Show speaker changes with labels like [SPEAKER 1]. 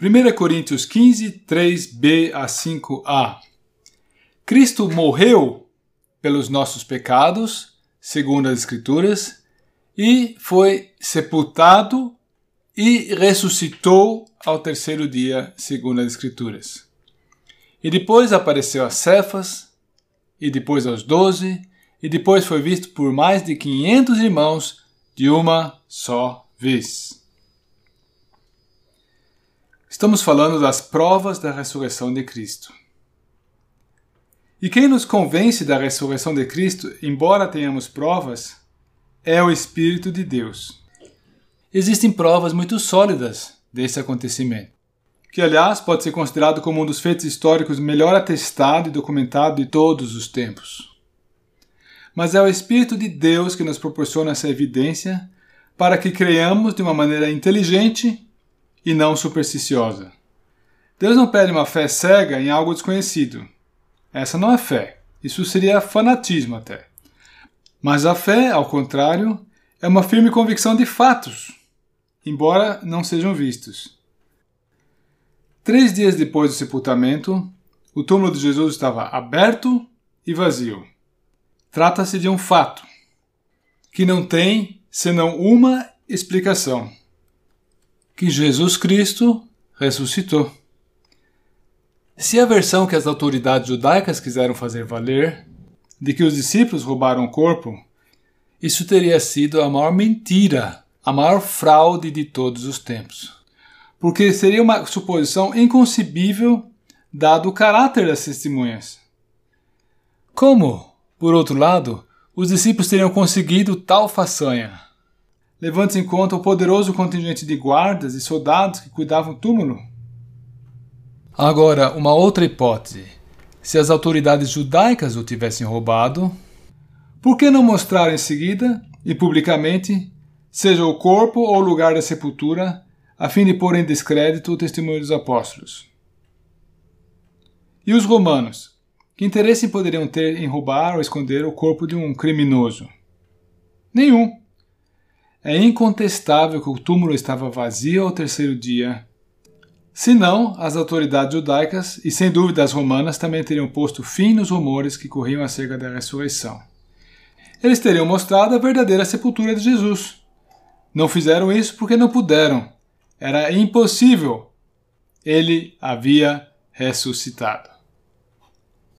[SPEAKER 1] 1 Coríntios 15, 3b a 5a. Cristo morreu pelos nossos pecados, segundo as Escrituras, e foi sepultado e ressuscitou ao terceiro dia, segundo as Escrituras. E depois apareceu a Cefas, e depois aos doze, e depois foi visto por mais de quinhentos irmãos de uma só vez. Estamos falando das provas da ressurreição de Cristo. E quem nos convence da ressurreição de Cristo, embora tenhamos provas, é o Espírito de Deus. Existem provas muito sólidas desse acontecimento, que aliás pode ser considerado como um dos feitos históricos melhor atestado e documentado de todos os tempos. Mas é o Espírito de Deus que nos proporciona essa evidência para que creiamos de uma maneira inteligente e não supersticiosa. Deus não pede uma fé cega em algo desconhecido. Essa não é fé. Isso seria fanatismo até. Mas a fé, ao contrário, é uma firme convicção de fatos, embora não sejam vistos. Três dias depois do sepultamento, o túmulo de Jesus estava aberto e vazio. Trata-se de um fato que não tem senão uma explicação que Jesus Cristo ressuscitou. Se a versão que as autoridades judaicas quiseram fazer valer de que os discípulos roubaram o corpo, isso teria sido a maior mentira, a maior fraude de todos os tempos. Porque seria uma suposição inconcebível dado o caráter das testemunhas. Como, por outro lado, os discípulos teriam conseguido tal façanha? Levando-se em conta o poderoso contingente de guardas e soldados que cuidavam do túmulo? Agora, uma outra hipótese. Se as autoridades judaicas o tivessem roubado, por que não mostrar em seguida e publicamente, seja o corpo ou o lugar da sepultura, a fim de pôr em descrédito o testemunho dos apóstolos? E os romanos? Que interesse poderiam ter em roubar ou esconder o corpo de um criminoso? Nenhum. É incontestável que o túmulo estava vazio ao terceiro dia. Senão, as autoridades judaicas e sem dúvida as romanas também teriam posto fim nos rumores que corriam acerca da ressurreição. Eles teriam mostrado a verdadeira sepultura de Jesus. Não fizeram isso porque não puderam. Era impossível. Ele havia ressuscitado.